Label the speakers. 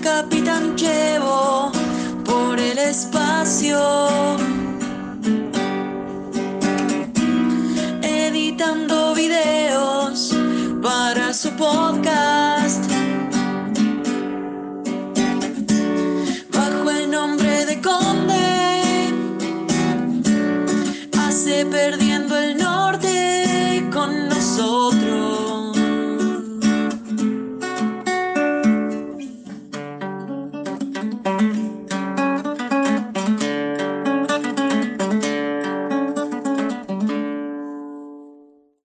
Speaker 1: capitán Chevo por el espacio. Editando videos para su podcast. Bajo el nombre de Conde. Hace perdiendo el norte con nosotros.